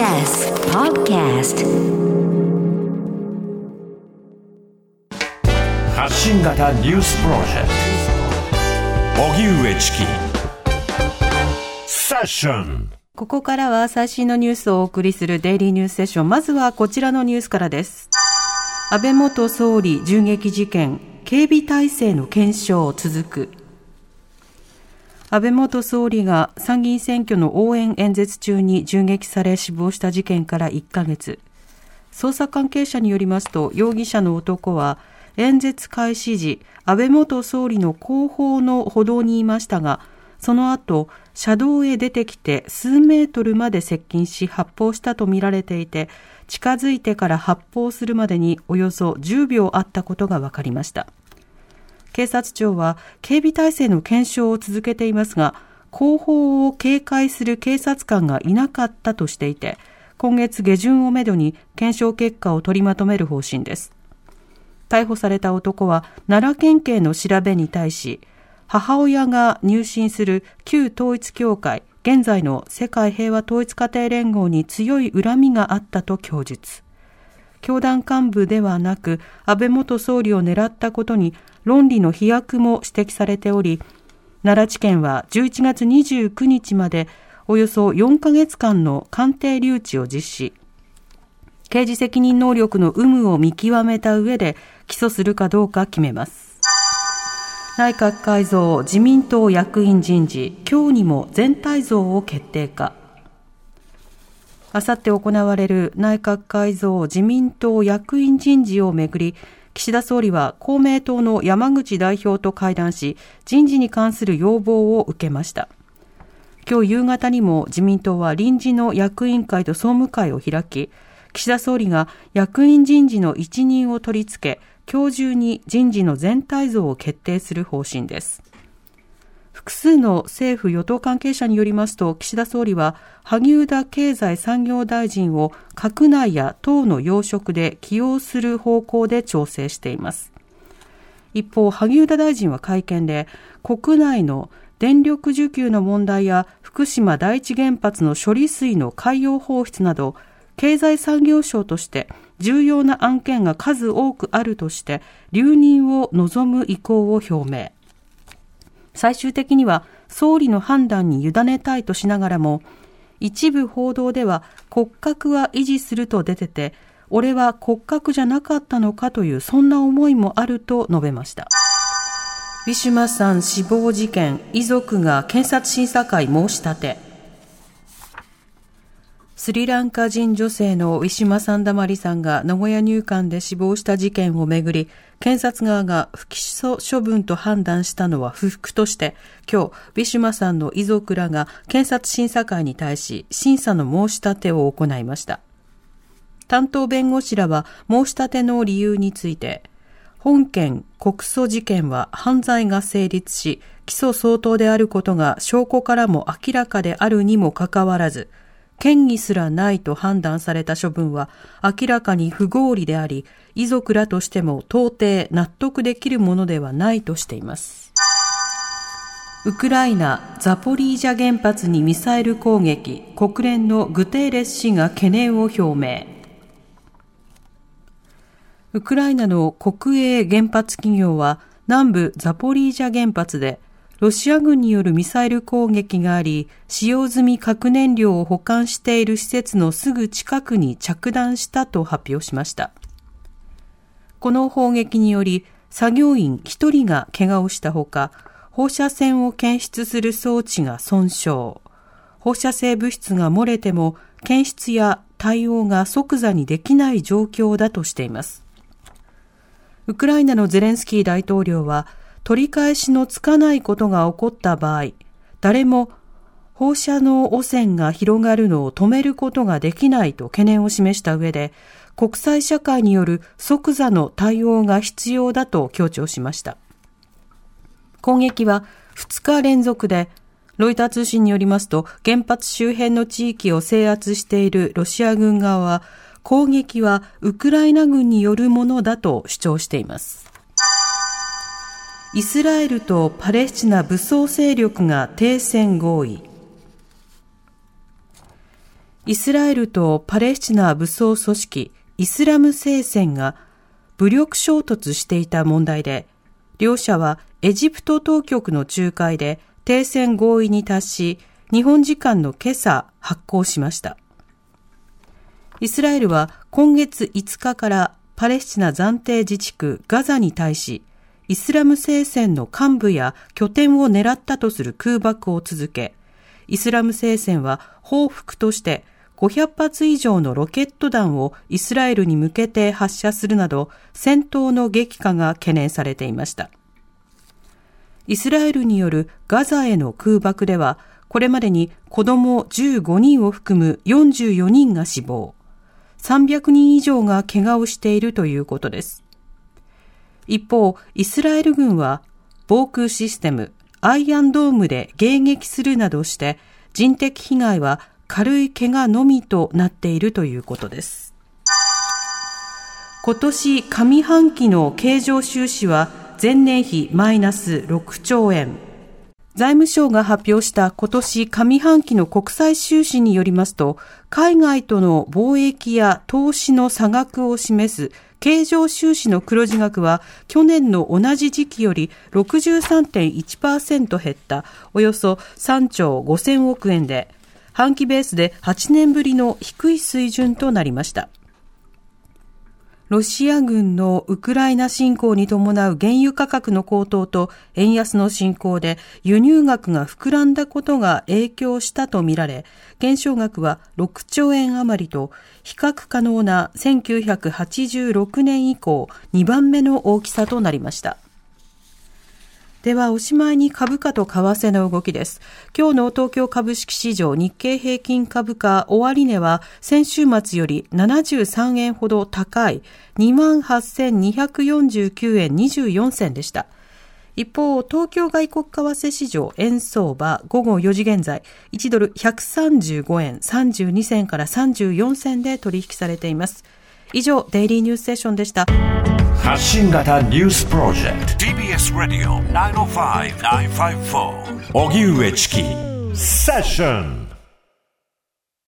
TBS Podcast 発信型ニュースプロジェクト荻上チキセッションここからは最新のニュースをお送りするデイリーニュースセッション。まずはこちらのニュースからです。安倍元総理銃撃事件、警備体制の検証続く。安倍元総理が参議院選挙の応援演説中に銃撃され死亡した事件から1ヶ月。捜査関係者によりますと、容疑者の男は、演説開始時、安倍元総理の後方の歩道にいましたが、その後、車道へ出てきて数メートルまで接近し発砲したとみられていて、近づいてから発砲するまでにおよそ10秒あったことが分かりました。警察庁は警備体制の検証を続けていますが、後方を警戒する警察官がいなかったとしていて、今月下旬をめどに検証結果を取りまとめる方針です。逮捕された男は奈良県警の調べに対し、母親が入信する旧統一教会、現在の世界平和統一家庭連合に強い恨みがあったと供述。教団幹部ではなく、安倍元総理を狙ったことに論理の飛躍も指摘されており、奈良地検は11月29日までおよそ4ヶ月間の鑑定留置を実施。刑事責任能力の有無を見極めた上で起訴するかどうか決めます。内閣改造、自民党役員人事、今日にも全体像を決定か。あさって行われる内閣改造、自民党役員人事をめぐり、岸田総理は公明党の山口代表と会談し、人事に関する要望を受けました。今日夕方にも自民党は臨時の役員会と総務会を開き、岸田総理が役員人事の一任を取り付け、今日中に人事の全体像を決定する方針です。複数の政府与党関係者によりますと、岸田総理は萩生田経済産業大臣を閣内や党の要職で起用する方向で調整しています。一方、萩生田大臣は会見で、国内の電力需給の問題や福島第一原発の処理水の海洋放出など、経済産業省として重要な案件が数多くあるとして、留任を望む意向を表明。最終的には総理の判断に委ねたいとしながらも、一部報道では骨格は維持すると出てて、俺は骨格じゃなかったのかというそんな思いもあると述べました。ウィシュマさん死亡事件、遺族が検察審査会申し立て。スリランカ人女性のウィシュマ・サンダマリさんが名古屋入管で死亡した事件をめぐり、検察側が不起訴処分と判断したのは不服として、今日、ウィシュマさんの遺族らが検察審査会に対し、審査の申し立てを行いました。担当弁護士らは申し立ての理由について、本件告訴事件は犯罪が成立し、起訴相当であることが証拠からも明らかであるにもかかわらず、権威すらないと判断された処分は明らかに不合理であり、遺族らとしても到底納得できるものではないとしています。ウクライナ・ザポリージャ原発にミサイル攻撃、国連のグテーレス氏が懸念を表明。ウクライナの国営原発企業は南部ザポリージャ原発でロシア軍によるミサイル攻撃があり、使用済み核燃料を保管している施設のすぐ近くに着弾したと発表しました。この砲撃により、作業員1人が怪我をしたほか、放射線を検出する装置が損傷。放射性物質が漏れても、検出や対応が即座にできない状況だとしています。ウクライナのゼレンスキー大統領は、取り返しのつかないことが起こった場合、誰も放射能汚染が広がるのを止めることができないと懸念を示した上で、国際社会による即座の対応が必要だと強調しました。攻撃は2日連続で、ロイター通信によりますと、原発周辺の地域を制圧しているロシア軍側は、攻撃はウクライナ軍によるものだと主張しています。イスラエルとパレスチナ武装勢力が停戦合意。イスラエルとパレスチナ武装組織イスラム聖戦が武力衝突していた問題で、両者はエジプト当局の仲介で停戦合意に達し、日本時間の今朝発行しました。イスラエルは今月5日からパレスチナ暫定自治区ガザに対し、イスラム聖戦の幹部や拠点を狙ったとする空爆を続け、イスラム聖戦は報復として500発以上のロケット弾をイスラエルに向けて発射するなど戦闘の激化が懸念されていました。イスラエルによるガザへの空爆では、これまでに子供15人を含む44人が死亡、300人以上が怪我をしているということです。一方、イスラエル軍は防空システムアイアンドームで迎撃するなどして人的被害は軽い怪我のみとなっているということです。今年上半期の経常収支は前年比マイナス6兆円。財務省が発表した今年上半期の国際収支によりますと、海外との貿易や投資の差額を示す経常収支の黒字額は去年の同じ時期より63.1%減ったおよそ3兆5000億円で、半期ベースで8年ぶりの低い水準となりました。ロシア軍のウクライナ侵攻に伴う原油価格の高騰と円安の進行で輸入額が膨らんだことが影響したとみられ、減少額は6兆円余りと比較可能な1986年以降2番目の大きさとなりました。ではおしまいに株価と為替の動きです。今日の東京株式市場日経平均株価終値は先週末より73円ほど高い28,249円24銭でした。一方、東京外国為替市場円相場午後4時現在、1ドル135円32銭から34銭で取引されています。以上、デイリーニュースセッションでした。発信型ニュースプロジェクト。TBS ラディオ905-954おぎゅうえちきセッション